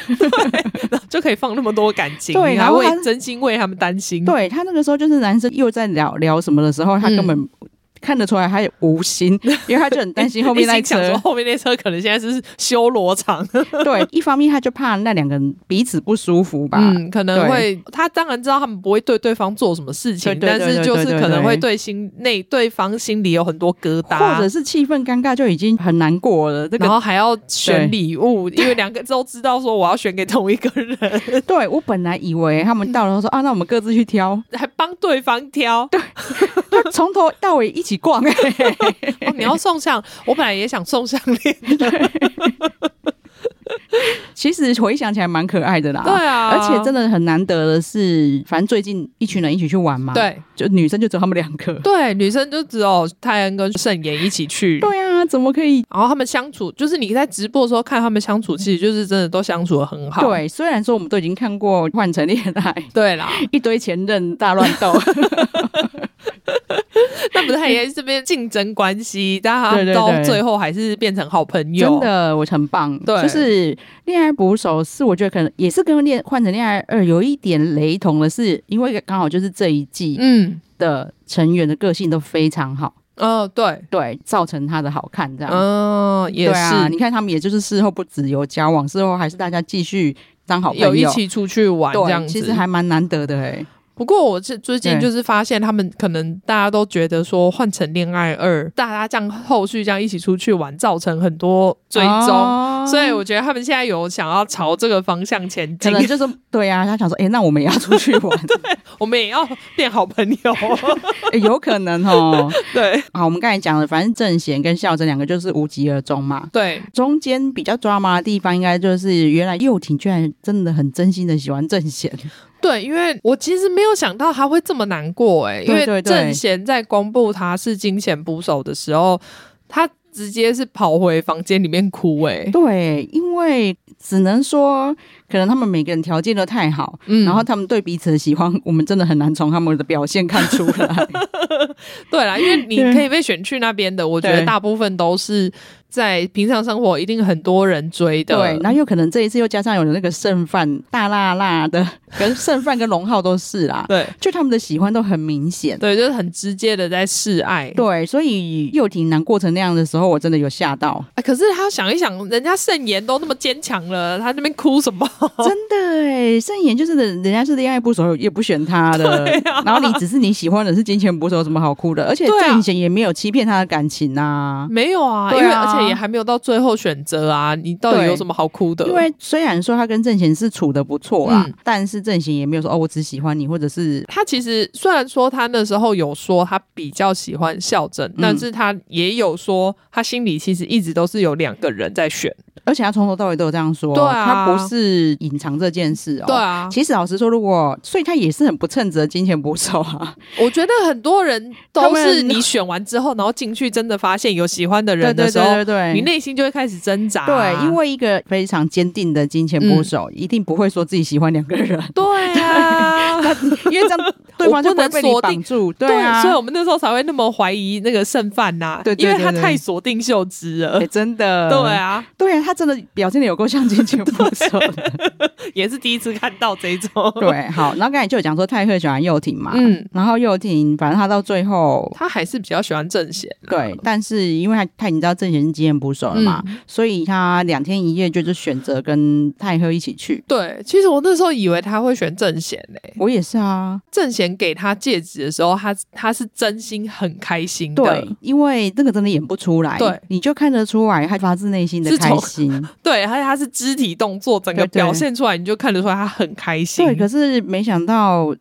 就可以放那么多感情，对，然后会真心为他们担心。对，他那个时候就是男生又在聊聊什么的时候，他根本。嗯看得出来他也无心，因为他就很担心后面那车，说后面那车可能现在是修罗场。对，一方面他就怕那两个人彼此不舒服吧，嗯，可能会。他当然知道他们不会对对方做什么事情，但是就是可能会对心内对方心里有很多疙瘩，或者是气氛尴尬就已经很难过了。这个、然后还要选礼物，因为两个都知道说我要选给同一个人。对，我本来以为他们到了说啊，那我们各自去挑，还帮对方挑。对，从头到尾一起。逛哎、欸 哦，你要送项，我本来也想送项链的。其实回想起来蛮可爱的啦，对啊，而且真的很难得的是，反正最近一群人一起去玩嘛，对，就女生就只有他们两个，对，女生就只有泰恩跟盛妍一起去，对啊，怎么可以？然后他们相处，就是你在直播的时候看他们相处，其实就是真的都相处的很好。对，虽然说我们都已经看过《换成恋爱》，对啦，一堆前任大乱斗。那不是，他也是这边竞争关系，但他到最后还是变成好朋友。真的，我很棒。对，就是《恋爱捕手》是我觉得可能也是跟《恋换成恋爱二》有一点雷同的是，因为刚好就是这一季嗯的成员的个性都非常好。嗯、哦，对对，造成他的好看这样。嗯，也是。啊、你看他们，也就是事后不只有交往，事后还是大家继续当好朋友，有一起出去玩这样子，其实还蛮难得的哎、欸。不过我是最近就是发现他们可能大家都觉得说换成恋爱二，大家这样后续这样一起出去玩，造成很多追踪，哦、所以我觉得他们现在有想要朝这个方向前进，可能就是对啊，他想说，哎、欸，那我们也要出去玩，对，我们也要变好朋友，欸、有可能哦。对，好，我们刚才讲了，反正正贤跟孝真两个就是无疾而终嘛。对，中间比较抓马的地方，应该就是原来幼廷居然真的很真心的喜欢正贤。对，因为我其实没有想到他会这么难过哎，因为正贤在公布他是金钱捕手的时候，他直接是跑回房间里面哭哎。对，因为只能说，可能他们每个人条件都太好，嗯，然后他们对彼此的喜欢，我们真的很难从他们的表现看出来。对啦，因为你可以被选去那边的，我觉得大部分都是。在平常生活一定很多人追的，对，然后有可能这一次又加上有那个剩饭大辣辣的，跟剩饭跟龙浩都是啦，对，就他们的喜欢都很明显，对，就是很直接的在示爱，对，所以幼廷难过成那样的时候，我真的有吓到。哎，可是他想一想，人家盛妍都那么坚强了，他那边哭什么？真的哎，盛妍就是人家是恋爱不熟，也不选他的，啊、然后你只是你喜欢的是金钱捕手，有什么好哭的？而且郑贤也没有欺骗他的感情啊，没有啊，啊因为而且。也还没有到最后选择啊！你到底有什么好哭的？因为虽然说他跟郑贤是处的不错啦，嗯、但是郑贤也没有说哦，我只喜欢你，或者是他其实虽然说他那时候有说他比较喜欢孝真，嗯、但是他也有说他心里其实一直都是有两个人在选。而且他从头到尾都有这样说，对啊，他不是隐藏这件事哦，对啊。其实老实说，如果所以他也是很不称职的金钱捕手啊。我觉得很多人都是你选完之后，然后进去真的发现有喜欢的人的时候，对对对对对，你内心就会开始挣扎。对，因为一个非常坚定的金钱捕手，嗯、一定不会说自己喜欢两个人。对啊。啊，因为这样对方就不能被绑住，对啊，所以我们那时候才会那么怀疑那个剩饭呐，对，因为他太锁定秀芝了，真的，对啊，对啊，他真的表现的有够像金钱捕手的，也是第一次看到这种，对，好，然后刚才就有讲说泰赫喜欢幼婷嘛，嗯，然后幼婷反正他到最后他还是比较喜欢正贤，对，但是因为他他已经知道正贤是经验不熟了嘛，所以他两天一夜就是选择跟泰赫一起去，对，其实我那时候以为他会选正贤诶，我也是啊，正贤给他戒指的时候，他他是真心很开心的，对，因为这个真的演不出来，对，你就看得出来他发自内心的开心，对，而且他是肢体动作整个表现出来，你就看得出来他很开心，对，可是没想到，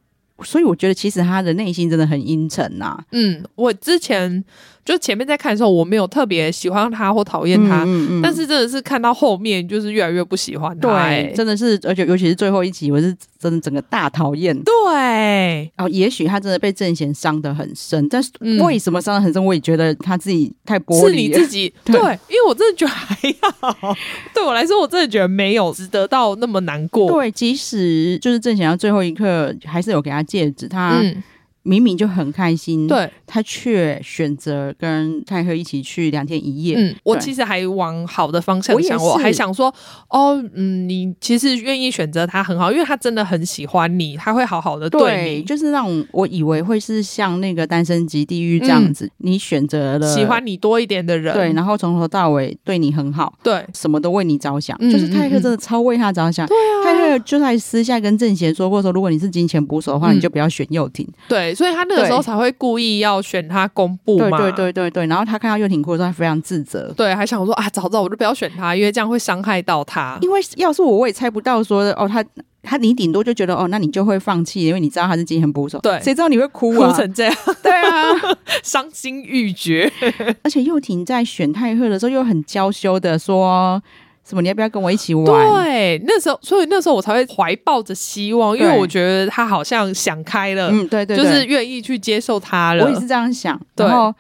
所以我觉得其实他的内心真的很阴沉呐，嗯，我之前。就前面在看的时候，我没有特别喜欢他或讨厌他，嗯嗯、但是真的是看到后面，就是越来越不喜欢他、欸。对，真的是，而且尤其是最后一集，我是真的整个大讨厌。对，哦，也许他真的被郑贤伤得很深，但是为什么伤得很深？我也觉得他自己太玻璃了。是你自己 对，对，因为我真的觉得还好。对我来说，我真的觉得没有值得到那么难过。对，即使就是郑贤到最后一刻还是有给他戒指，他。嗯明明就很开心，对，他却选择跟泰赫一起去两天一夜。嗯，我其实还往好的方向想，我还想说，哦，嗯，你其实愿意选择他很好，因为他真的很喜欢你，他会好好的对你。就是让我以为会是像那个单身级地狱这样子，你选择了喜欢你多一点的人，对，然后从头到尾对你很好，对，什么都为你着想，就是泰赫真的超为他着想。对啊，泰赫就在私下跟郑贤说过说，如果你是金钱捕手的话，你就不要选幼廷。对。所以他那个时候才会故意要选他公布嘛，对对对对对。然后他看到幼廷哭的时候，他非常自责，对，还想说啊，早知道我就不要选他，因为这样会伤害到他。因为要是我，我也猜不到说哦，他他你顶多就觉得哦，那你就会放弃，因为你知道他是金钱捕手，对，谁知道你会哭啊？哭成这样，对啊，伤心欲绝。而且幼廷在选太赫的时候又很娇羞的说。什么？你要不要跟我一起玩？对，那时候，所以那时候我才会怀抱着希望，因为我觉得他好像想开了，嗯，对对，就是愿意去接受他了。我也是这样想，然后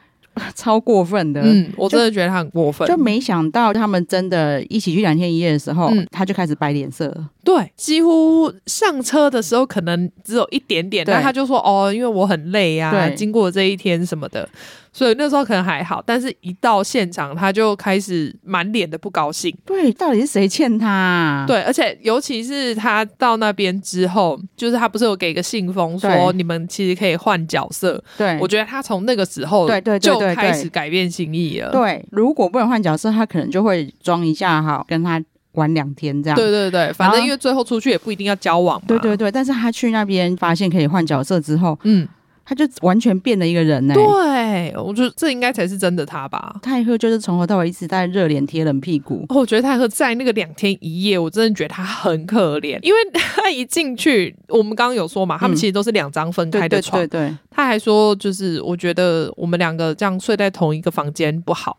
超过分的，嗯，我真的觉得他很过分。就没想到他们真的一起去两天一夜的时候，他就开始摆脸色。对，几乎上车的时候可能只有一点点，但他就说：“哦，因为我很累呀，经过这一天什么的。”所以那时候可能还好，但是一到现场，他就开始满脸的不高兴。对，到底是谁欠他啊？对，而且尤其是他到那边之后，就是他不是有给个信封说你们其实可以换角色。对，我觉得他从那个时候对对就开始改变心意了。对，如果不能换角色，他可能就会装一下哈，跟他玩两天这样。对对对，反正因为最后出去也不一定要交往嘛。对对对，但是他去那边发现可以换角色之后，嗯。他就完全变了一个人呢、欸。对，我觉得这应该才是真的他吧。泰赫就是从头到尾一直在热脸贴冷屁股。我觉得泰赫在那个两天一夜，我真的觉得他很可怜，因为他一进去，我们刚刚有说嘛，他们其实都是两张分开的床。嗯、对，对，对对，他还说就是我觉得我们两个这样睡在同一个房间不好，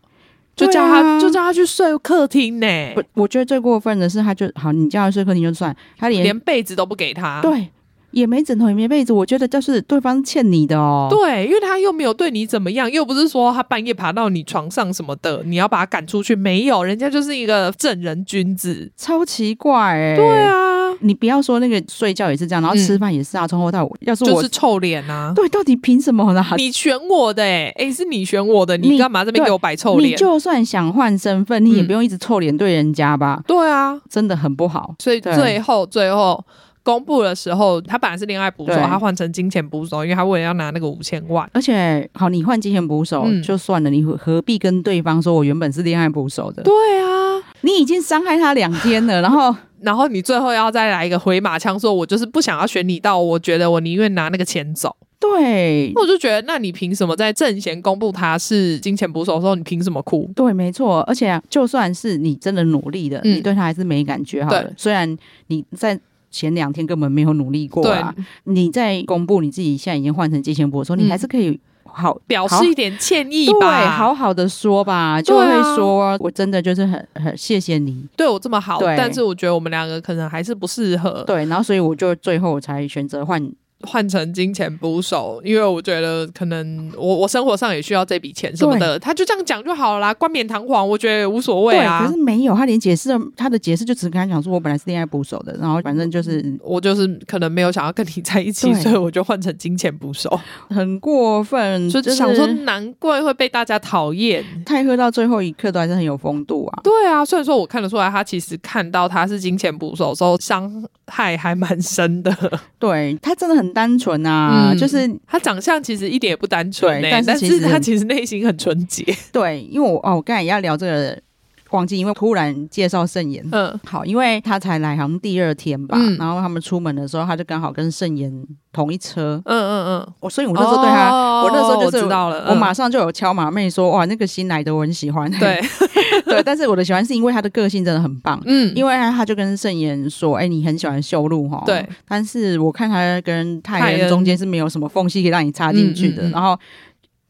就叫他、啊、就叫他去睡客厅呢、欸。我觉得最过分的是，他就好，你叫他睡客厅就算，他连连被子都不给他。对。也没枕头，也没被子，我觉得就是对方欠你的哦。对，因为他又没有对你怎么样，又不是说他半夜爬到你床上什么的，你要把他赶出去。没有，人家就是一个正人君子，超奇怪哎、欸。对啊，你不要说那个睡觉也是这样，然后吃饭也是啊，从头到尾，要是我就是臭脸啊。对，到底凭什么呢？你选我的哎、欸，哎、欸，是你选我的，你干嘛这边给我摆臭脸？你就算想换身份，你也不用一直臭脸对人家吧？对啊，真的很不好。所以最后，最后。公布的时候，他本来是恋爱捕手，他换成金钱捕手，因为他为了要拿那个五千万。而且，好，你换金钱捕手就算了，嗯、你何必跟对方说我原本是恋爱捕手的？对啊，你已经伤害他两天了，然后，然后你最后要再来一个回马枪，说我就是不想要选你到，我觉得我宁愿拿那个钱走。对，我就觉得，那你凭什么在正贤公布他是金钱捕手的时候，你凭什么哭？对，没错。而且，就算是你真的努力的，嗯、你对他还是没感觉好了。虽然你在。前两天根本没有努力过啊！对。你在公布你自己现在已经换成金钱捕手，嗯、你还是可以好表示一点歉意吧，对，好好的说吧，就会说、啊、我真的就是很很谢谢你。对我这么好，对。但是我觉得我们两个可能还是不适合，对，然后所以我就最后才选择换换成金钱捕手，因为我觉得可能我我生活上也需要这笔钱什么的，他就这样讲就好了啦，冠冕堂皇，我觉得无所谓啊。可是没有，他连解释他的解释就只跟他讲说，我本来是恋爱捕手的，然后反正就是我就是可能没有想要跟你在一起，所以我就换成金钱捕手，很过分，就想说难怪会被大家讨厌。太赫到最后一刻都还是很有风度啊。对啊，虽然说我看得出来，他其实看到他是金钱捕手的时候，伤害还蛮深的。对，他真的很单纯啊，嗯、就是他长相其实一点也不单纯，但是其实他其实内心很纯洁。对，因为我哦，我刚才也要聊这个。忘记，因为突然介绍盛妍，嗯，好，因为他才来好像第二天吧，嗯、然后他们出门的时候，他就刚好跟盛妍同一车，嗯嗯嗯，我所以我那时候对他，哦、我那时候就是我知道了，我马上就有敲马妹说，哇，那个新来的我很喜欢，对。对，但是我的喜欢是因为他的个性真的很棒，嗯，因为他他就跟盛妍说，哎、欸，你很喜欢修路哈，对，但是我看他跟泰恩中间是没有什么缝隙可以让你插进去的，然后。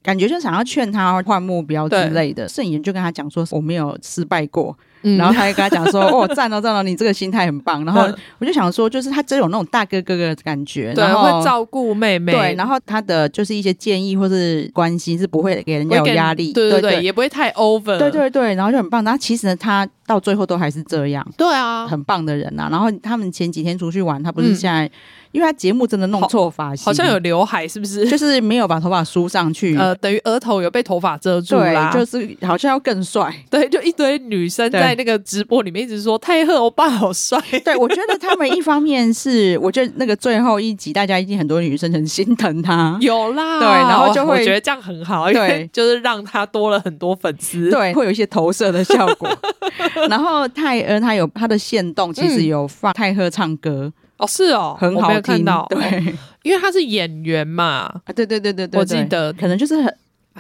感觉就想要劝他换目标之类的，盛妍就跟他讲说，我没有失败过。嗯、然后他就跟他讲说：“ 哦，赞哦，赞哦，你这个心态很棒。”然后我就想说，就是他真有那种大哥哥的感觉，对，然后会照顾妹妹。对，然后他的就是一些建议或是关心是不会给人家有压力，对对对，也不会太 over。对对对，然后就很棒。然后其实呢，他到最后都还是这样。对啊，很棒的人呐、啊。然后他们前几天出去玩，他不是现在，嗯、因为他节目真的弄错发型，好像有刘海，是不是？就是没有把头发梳上去，呃，等于额头有被头发遮住啦，就是好像要更帅。对，就一堆女生在那个直播里面。一直说泰赫欧巴好帅，对，我觉得他们一方面是，我觉得那个最后一集大家一定很多女生很心疼他，有啦，对，然后就会我觉得这样很好，对，就是让他多了很多粉丝，对，会有一些投射的效果。然后泰恩他有他的线动，其实有放泰赫唱歌哦，是哦，很好听，对，因为他是演员嘛，啊，对对对对对，我记得可能就是很。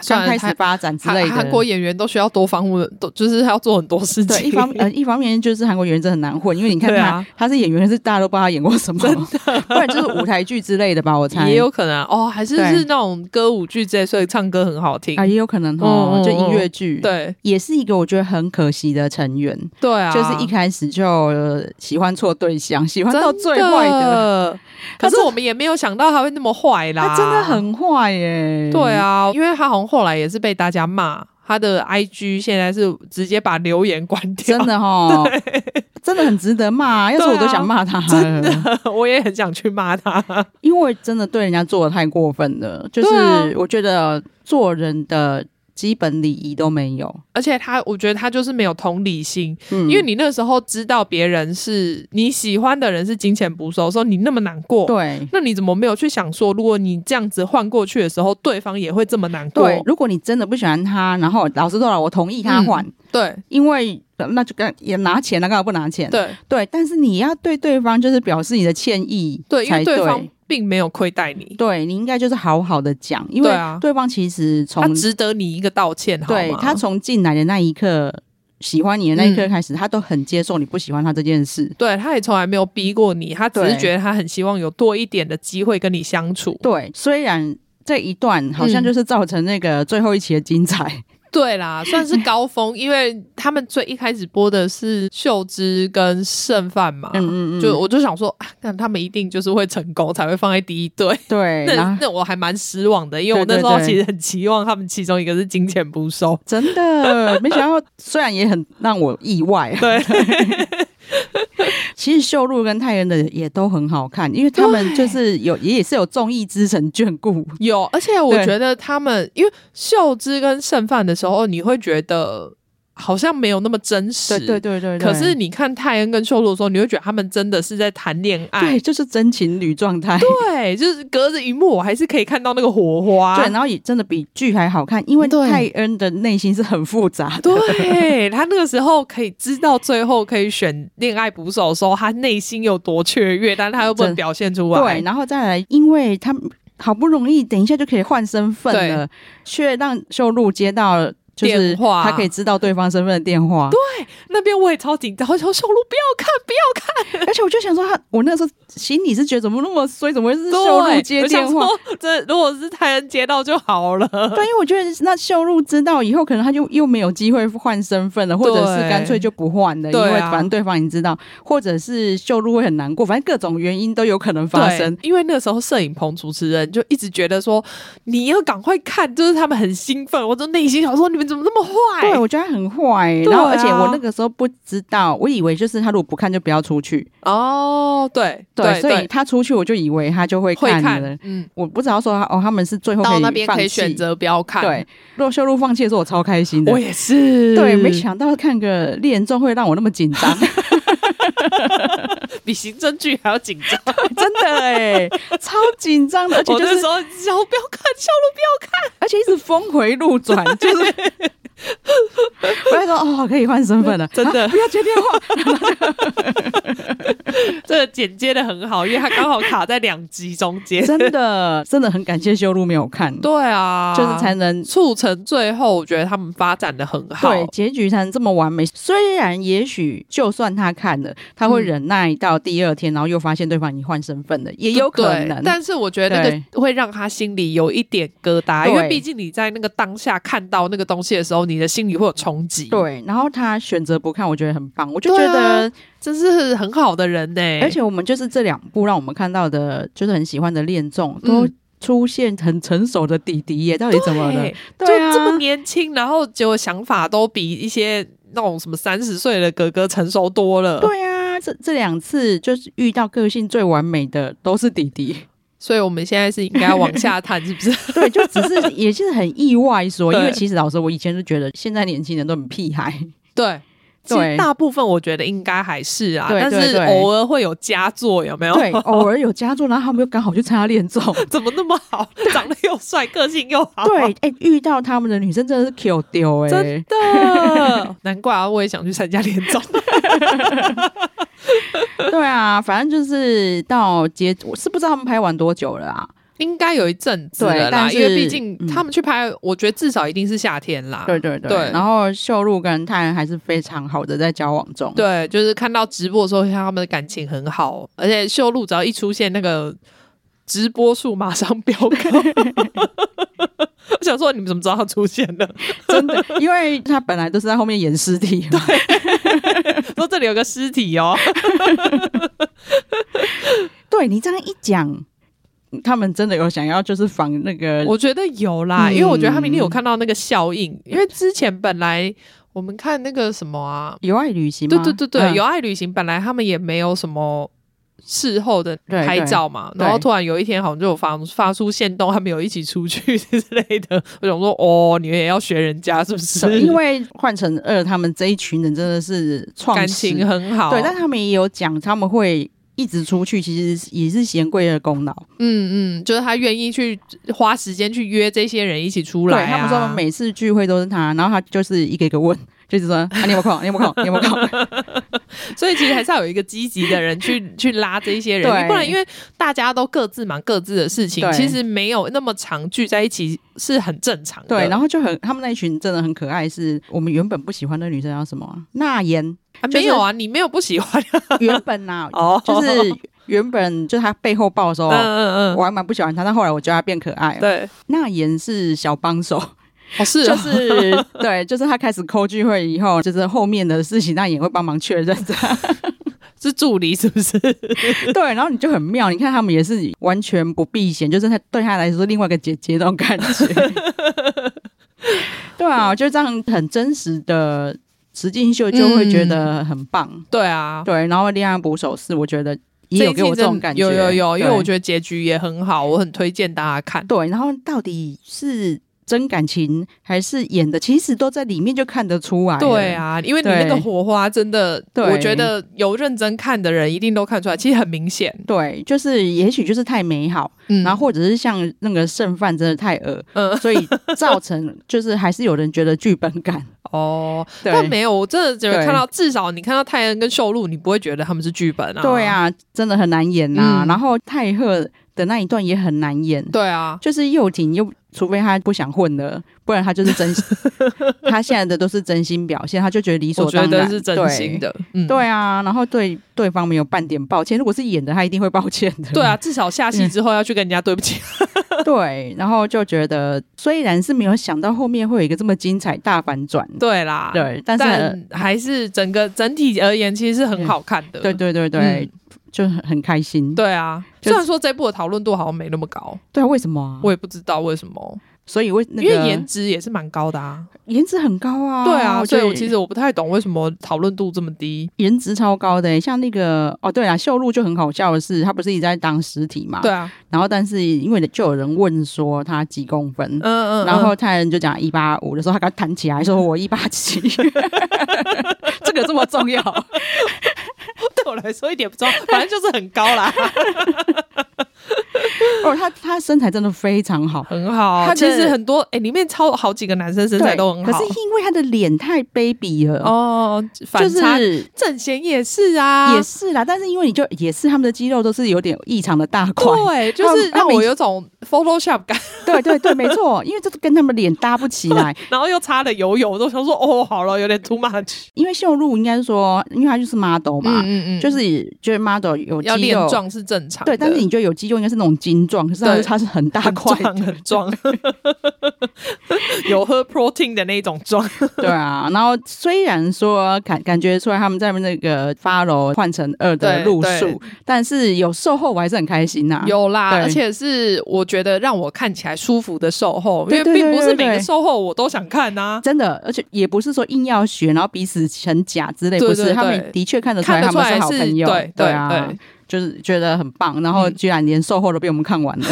刚开始发展之类的，韩国演员都需要多方面，都就是他要做很多事情。对，一方呃，一方面就是韩国演员真的很难混，因为你看他，啊、他是演员，是大家都不知道他演过什么，真的，不然就是舞台剧之类的吧，我猜也有可能哦，还是是那种歌舞剧之类，所以唱歌很好听啊，也有可能哦，嗯、就音乐剧，对，也是一个我觉得很可惜的成员，对啊，就是一开始就喜欢错对象，喜欢到最坏的。可是我们也没有想到他会那么坏啦，他真的很坏耶。对啊，因为他好像后来也是被大家骂，他的 IG 现在是直接把留言关掉，真的哦，真的很值得骂。要是我都想骂他，真的，我也很想去骂他，因为真的对人家做的太过分了。就是我觉得做人的。基本礼仪都没有，而且他，我觉得他就是没有同理心。嗯，因为你那时候知道别人是你喜欢的人是金钱捕手的时候，你那么难过，对，那你怎么没有去想说，如果你这样子换过去的时候，对方也会这么难过？对，如果你真的不喜欢他，然后老实说了，我同意他换，嗯，对，因为那就跟也拿钱了，干嘛不拿钱？对对，但是你要对对方就是表示你的歉意，对，因为对方。并没有亏待你，对，你应该就是好好的讲，因为对方其实从他值得你一个道歉，对，好吗？他从进来的那一刻，喜欢你的那一刻开始，嗯、他都很接受你不喜欢他这件事，对，他也从来没有逼过你，他只是觉得他很希望有多一点的机会跟你相处，对，虽然这一段好像就是造成那个最后一期的精彩。嗯对啦，算是高峰，因为他们最一开始播的是秀芝跟剩饭嘛，嗯嗯嗯，就我就想说，那他们一定就是会成功才会放在第一对，对，那那。我还蛮失望的，因为我那时候其实很期望他们其中一个是金钱不收，真的没想到，虽然也很让我意外，对。其实秀露跟泰恩的也都很好看，因为他们就是有也也是有综艺之神眷顾，有，而且我觉得他们因为秀芝跟剩饭的时候，你会觉得。好像没有那么真实，对对对对，对。可是你看泰恩跟秀露的时候，你会觉得他们真的是在谈恋爱，对，就是真情侣状态。对，就是隔着荧幕，我还是可以看到那个火花。对，然后也真的比剧还好看，因为泰恩的内心是很复杂的。对，他那个时候可以知道最后可以选恋爱捕手的时候，他内心有多雀跃，但他又不能 表现出来。对，然后再来，因为他好不容易等一下就可以换身份了，却让秀露接到。就是他可以知道对方身份的电话。对，那边我也超紧张，我想说秀露不要看，不要看。而且我就想说他，我那时候心里是觉得怎么那么衰，怎么会是秀露接电话？这如果是泰恩接到就好了。对，因为我觉得那秀露知道以后，可能他就又没有机会换身份了，或者是干脆就不换了，因为反正对方已经知道，或者是秀露会很难过，反正各种原因都有可能发生。因为那时候摄影棚主持人就一直觉得说，你要赶快看，就是他们很兴奋，我就内心想说，你们怎么那么坏？对，我觉得很坏。然后，而且我那个时候不知道，我以为就是他如果不看就不要出去。哦，对对，所以他出去，我就以为他就会看了。嗯，我不知道说哦，他们是最后到那边可以选择不要看。对，若秀露放弃的时候，我超开心的。我也是。对，没想到看个恋综会让我那么紧张。比刑侦剧还要紧张，真的哎，超紧张的，而且就是说，小路不要看，小路不要看，而且一直峰回路转，就是 我就说哦，可以换身份了，真的。不要接电话。这个剪接的很好，因为他刚好卡在两集中间，真的真的很感谢修路没有看，对啊，就是才能促成最后，我觉得他们发展的很好，对，结局才能这么完美。虽然也许就算他看了，他会忍耐到第二天，然后又发现对方已经换身份了，也有可能。但是我觉得那个会让他心里有一点疙瘩，因为毕竟你在那个当下看到那个东西的时候，你的心里会有冲击。对，然后他选择不看，我觉得很棒，我就觉得这是很好的人呢。而且我们就是这两部让我们看到的，就是很喜欢的恋综，都出现很成熟的弟弟耶，到底怎么了？就这么年轻，然后结果想法都比一些那种什么三十岁的哥哥成熟多了。对啊，这这两次就是遇到个性最完美的都是弟弟，所以我们现在是应该要往下探，是不是？对，就只是 也是很意外说，因为其实老实说，我以前就觉得现在年轻人都很屁孩，对。其实大部分我觉得应该还是啊，但是偶尔会有佳作，有没有？对，偶尔有佳作，然后他们又刚好去参加恋综，怎么那么好？长得又帅，个性又好。对，哎、欸，遇到他们的女生真的是 Q 丢哎，真的，难怪啊，我也想去参加恋综。对啊，反正就是到结，我是不知道他们拍完多久了啊。应该有一阵子了啦，因为毕竟他们去拍，嗯、我觉得至少一定是夏天啦。对对对。对然后秀露跟泰恩还是非常好的在交往中。对，就是看到直播的时候，像他们的感情很好，而且秀露只要一出现，那个直播数马上飙高。我想说，你们怎么知道他出现的？真的，因为他本来都是在后面演尸体。对，说这里有个尸体哦。对你这样一讲。他们真的有想要就是仿那个？我觉得有啦，嗯、因为我觉得他明天有看到那个效应。因为之前本来我们看那个什么啊，有爱旅行，对对对对，嗯、有爱旅行本来他们也没有什么事后的拍照嘛，然后突然有一天好像就有发发出线动，他们有一起出去之类的。我想说，哦，你们也要学人家是不是？因为换成二，他们这一群人真的是创感情很好，对，但他们也有讲他们会。一直出去，其实也是贤贵的功劳。嗯嗯，就是他愿意去花时间去约这些人一起出来、啊。对，他们说每次聚会都是他，然后他就是一个一个问，就是说啊，你有没有空？你有没有空？你有没有空？所以其实还是要有一个积极的人去 去拉这些人，不然因为大家都各自忙各自的事情，其实没有那么常聚在一起是很正常的。对，然后就很他们那一群真的很可爱，是我们原本不喜欢的女生叫什么？娜妍。啊就是、没有啊，你没有不喜欢、啊。原本呐、啊，哦，就是原本就是他背后抱的时候，嗯嗯嗯，我还蛮不喜欢他，但后来我觉得他变可爱了。对，娜妍是小帮手，哦是、哦，就是对，就是他开始抠聚会以后，就是后面的事情，那也会帮忙确认的，是助理是不是？对，然后你就很妙，你看他们也是完全不避嫌，就是他对他来说另外一个姐姐那种感觉。对啊，就这样很真实的。实境秀就会觉得很棒，嗯、对啊，对，然后恋爱捕手是我觉得也有给我这种感觉，有有有，因为我觉得结局也很好，我很推荐大家看。对，然后到底是真感情还是演的，其实都在里面就看得出来。对啊，因为你那个火花真的，对我觉得有认真看的人一定都看出来，其实很明显。对，就是也许就是太美好，嗯、然后或者是像那个剩饭真的太恶，嗯，所以造成就是还是有人觉得剧本感。哦，对但没有，我真的觉得看到，至少你看到泰恩跟秀露，你不会觉得他们是剧本啊。对啊，真的很难演呐、啊。嗯、然后泰赫的那一段也很难演。对啊，就是又紧又，除非他不想混了，不然他就是真心。他现在的都是真心表现，他就觉得理所当然是真心的。对，嗯、对啊，然后对对方没有半点抱歉。如果是演的，他一定会抱歉的。对啊，至少下戏之后要去跟人家对不起。对，然后就觉得虽然是没有想到后面会有一个这么精彩大反转。对啦，对，但是但还是整个整体而言，其实是很好看的。对对对对。嗯就很很开心，对啊。虽然说这部的讨论度好像没那么高，对啊，为什么啊？我也不知道为什么。所以为、那个、因为颜值也是蛮高的啊，颜值很高啊，对啊。所以我其实我不太懂为什么讨论度这么低，颜值超高的、欸。像那个哦，对啊，秀露就很好笑的是，他不是一直在当尸体嘛？对啊。然后但是因为就有人问说他几公分，嗯嗯，嗯，然后泰人就讲一八五的时候，他刚弹起来说我一八七，这个这么重要。来说一点不重，反正就是很高啦。哦，他他身材真的非常好，很好。他其实很多哎、欸，里面超好几个男生身材都很好，可是因为他的脸太 baby 了哦。就是正贤也是啊，也是啦。但是因为你就也是他们的肌肉都是有点异常的大块，对，就是让我有种 Photoshop 感。对对对，没错，因为这跟他们脸搭不起来，然后又擦了油油，我都想说哦，好了，有点 too much。因为秀露应该是说，因为他就是 model 嘛，嗯嗯嗯，就是就是 model 有肌肉要练壮是正常，对，但是你就有肌肉应该是那种精壮，可是它是很大块，很壮，有喝 protein 的那种壮。对啊，然后虽然说感感觉出来他们在那个 follow 换成二的路数，但是有售后我还是很开心呐、啊。有啦，而且是我觉得让我看起来舒服的售后，因为并不是每个售后我都想看呐、啊。真的，而且也不是说硬要学，然后彼此成假之类，不是，他们的确看得出来他们是好朋友。对对啊。对就是觉得很棒，然后居然连售后都被我们看完了，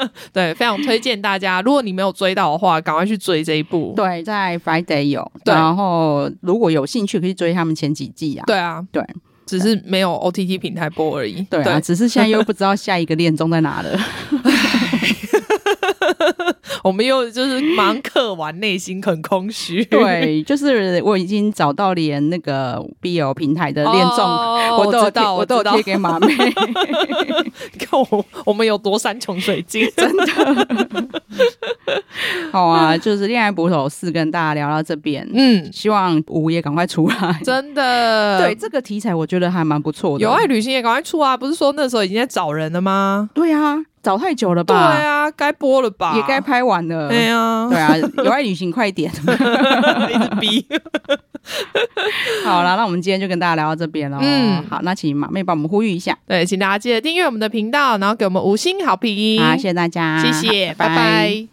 嗯、对，非常推荐大家。如果你没有追到的话，赶快去追这一部。对，在 Friday 有，然后如果有兴趣可以追他们前几季啊。对啊，对，只是没有 OTT 平台播而已。对啊，对只是现在又不知道下一个恋综在哪了。我们又就是忙课完，内心很空虚。对，就是我已经找到连那个 BL 平台的恋综、哦，我都有到，我都有贴给马妹。你看我，我们有多山穷水尽，真的。好啊，就是《恋爱捕手四》跟大家聊到这边。嗯，希望五也赶快出来。真的，对这个题材，我觉得还蛮不错的。有爱旅行也赶快出啊！不是说那时候已经在找人了吗？对啊。找太久了吧？对啊，该播了吧？也该拍完了。对啊，对啊，有爱旅行快点，一直逼。好了，那我们今天就跟大家聊到这边了。嗯，好，那请马妹帮我们呼吁一下。对，请大家记得订阅我们的频道，然后给我们五星好评。好，谢谢大家，谢谢，拜拜。拜拜。